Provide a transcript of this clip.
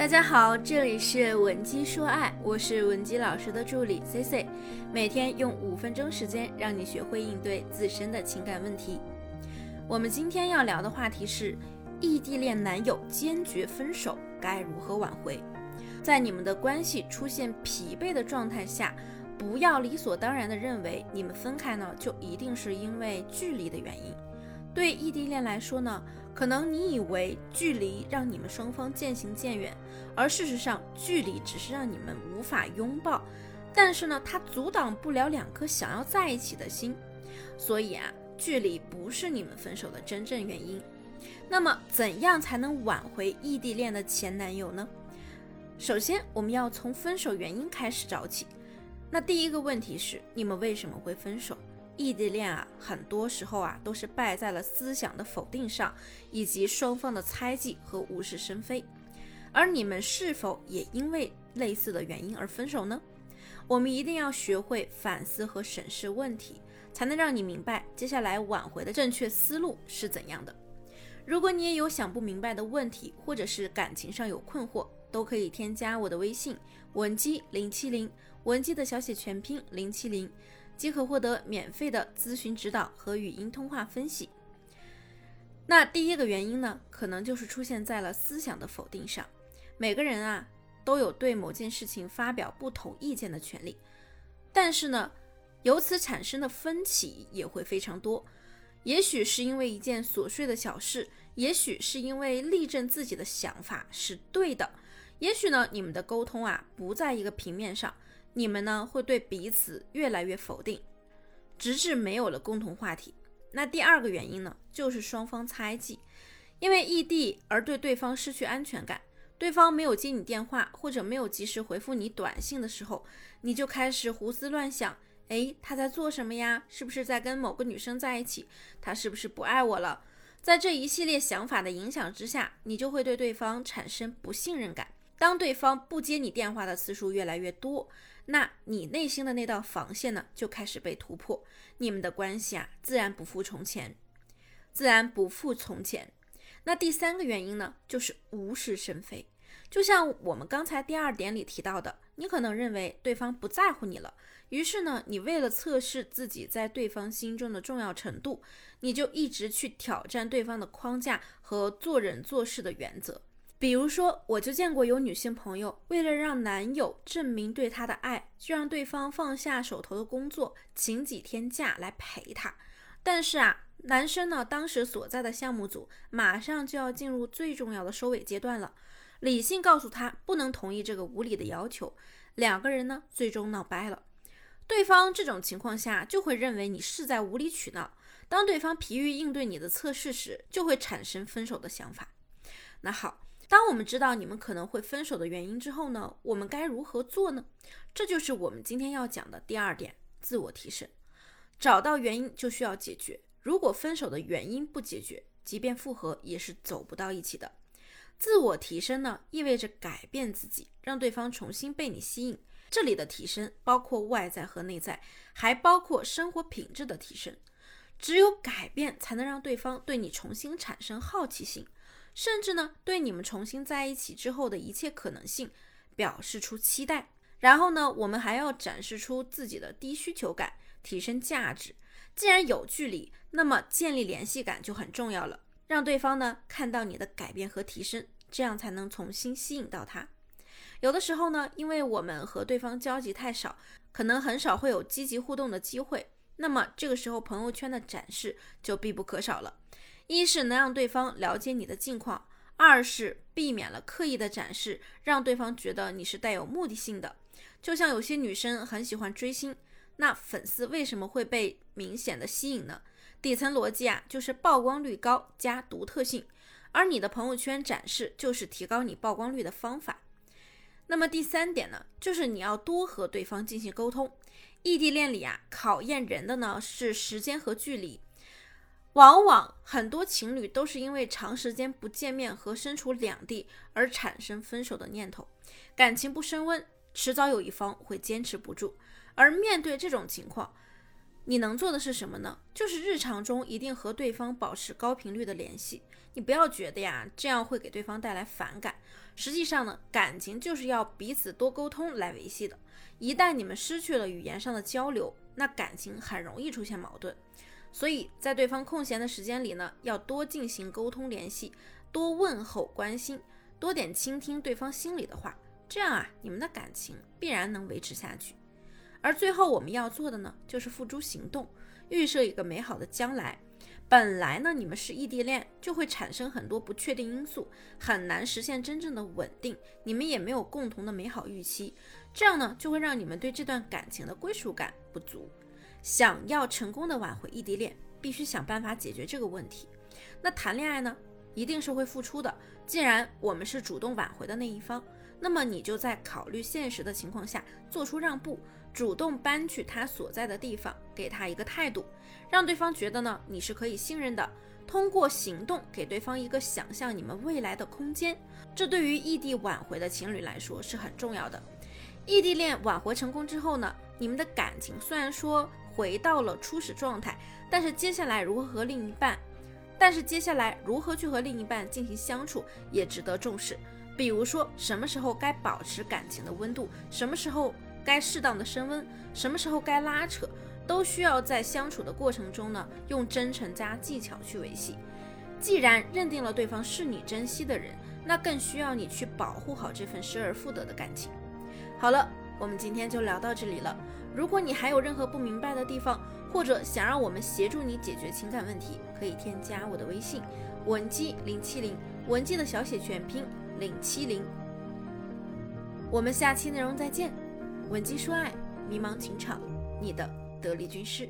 大家好，这里是文姬说爱，我是文姬老师的助理 C C，每天用五分钟时间让你学会应对自身的情感问题。我们今天要聊的话题是异地恋男友坚决分手，该如何挽回？在你们的关系出现疲惫的状态下，不要理所当然的认为你们分开呢就一定是因为距离的原因。对异地恋来说呢，可能你以为距离让你们双方渐行渐远，而事实上距离只是让你们无法拥抱，但是呢，它阻挡不了两颗想要在一起的心。所以啊，距离不是你们分手的真正原因。那么，怎样才能挽回异地恋的前男友呢？首先，我们要从分手原因开始找起。那第一个问题是，你们为什么会分手？异地恋啊，很多时候啊都是败在了思想的否定上，以及双方的猜忌和无事生非。而你们是否也因为类似的原因而分手呢？我们一定要学会反思和审视问题，才能让你明白接下来挽回的正确思路是怎样的。如果你也有想不明白的问题，或者是感情上有困惑，都可以添加我的微信文姬零七零，文姬的小写全拼零七零。即可获得免费的咨询指导和语音通话分析。那第一个原因呢，可能就是出现在了思想的否定上。每个人啊都有对某件事情发表不同意见的权利，但是呢，由此产生的分歧也会非常多。也许是因为一件琐碎的小事，也许是因为力证自己的想法是对的，也许呢，你们的沟通啊不在一个平面上。你们呢会对彼此越来越否定，直至没有了共同话题。那第二个原因呢，就是双方猜忌，因为异地而对对方失去安全感。对方没有接你电话，或者没有及时回复你短信的时候，你就开始胡思乱想：诶，他在做什么呀？是不是在跟某个女生在一起？他是不是不爱我了？在这一系列想法的影响之下，你就会对对方产生不信任感。当对方不接你电话的次数越来越多，那你内心的那道防线呢，就开始被突破，你们的关系啊，自然不复从前，自然不复从前。那第三个原因呢，就是无事生非。就像我们刚才第二点里提到的，你可能认为对方不在乎你了，于是呢，你为了测试自己在对方心中的重要程度，你就一直去挑战对方的框架和做人做事的原则。比如说，我就见过有女性朋友，为了让男友证明对她的爱，就让对方放下手头的工作，请几天假来陪她。但是啊，男生呢，当时所在的项目组马上就要进入最重要的收尾阶段了，理性告诉他不能同意这个无理的要求，两个人呢，最终闹掰了。对方这种情况下就会认为你是在无理取闹，当对方疲于应对你的测试时，就会产生分手的想法。那好。当我们知道你们可能会分手的原因之后呢，我们该如何做呢？这就是我们今天要讲的第二点：自我提升。找到原因就需要解决。如果分手的原因不解决，即便复合也是走不到一起的。自我提升呢，意味着改变自己，让对方重新被你吸引。这里的提升包括外在和内在，还包括生活品质的提升。只有改变，才能让对方对你重新产生好奇心。甚至呢，对你们重新在一起之后的一切可能性表示出期待。然后呢，我们还要展示出自己的低需求感，提升价值。既然有距离，那么建立联系感就很重要了。让对方呢看到你的改变和提升，这样才能重新吸引到他。有的时候呢，因为我们和对方交集太少，可能很少会有积极互动的机会。那么这个时候，朋友圈的展示就必不可少了。一是能让对方了解你的近况，二是避免了刻意的展示，让对方觉得你是带有目的性的。就像有些女生很喜欢追星，那粉丝为什么会被明显的吸引呢？底层逻辑啊，就是曝光率高加独特性，而你的朋友圈展示就是提高你曝光率的方法。那么第三点呢，就是你要多和对方进行沟通。异地恋里啊，考验人的呢是时间和距离。往往很多情侣都是因为长时间不见面和身处两地而产生分手的念头，感情不升温，迟早有一方会坚持不住。而面对这种情况，你能做的是什么呢？就是日常中一定和对方保持高频率的联系。你不要觉得呀，这样会给对方带来反感。实际上呢，感情就是要彼此多沟通来维系的。一旦你们失去了语言上的交流，那感情很容易出现矛盾。所以在对方空闲的时间里呢，要多进行沟通联系，多问候关心，多点倾听对方心里的话。这样啊，你们的感情必然能维持下去。而最后我们要做的呢，就是付诸行动，预设一个美好的将来。本来呢，你们是异地恋，就会产生很多不确定因素，很难实现真正的稳定。你们也没有共同的美好预期，这样呢，就会让你们对这段感情的归属感不足。想要成功的挽回异地恋，必须想办法解决这个问题。那谈恋爱呢，一定是会付出的。既然我们是主动挽回的那一方，那么你就在考虑现实的情况下做出让步。主动搬去他所在的地方，给他一个态度，让对方觉得呢你是可以信任的。通过行动给对方一个想象你们未来的空间，这对于异地挽回的情侣来说是很重要的。异地恋挽回成功之后呢，你们的感情虽然说回到了初始状态，但是接下来如何和另一半，但是接下来如何去和另一半进行相处也值得重视。比如说什么时候该保持感情的温度，什么时候。该适当的升温，什么时候该拉扯，都需要在相处的过程中呢，用真诚加技巧去维系。既然认定了对方是你珍惜的人，那更需要你去保护好这份失而复得的感情。好了，我们今天就聊到这里了。如果你还有任何不明白的地方，或者想让我们协助你解决情感问题，可以添加我的微信文姬零七零，文姬的小写全拼零七零。我们下期内容再见。文姬说爱，迷茫情场，你的得力军师。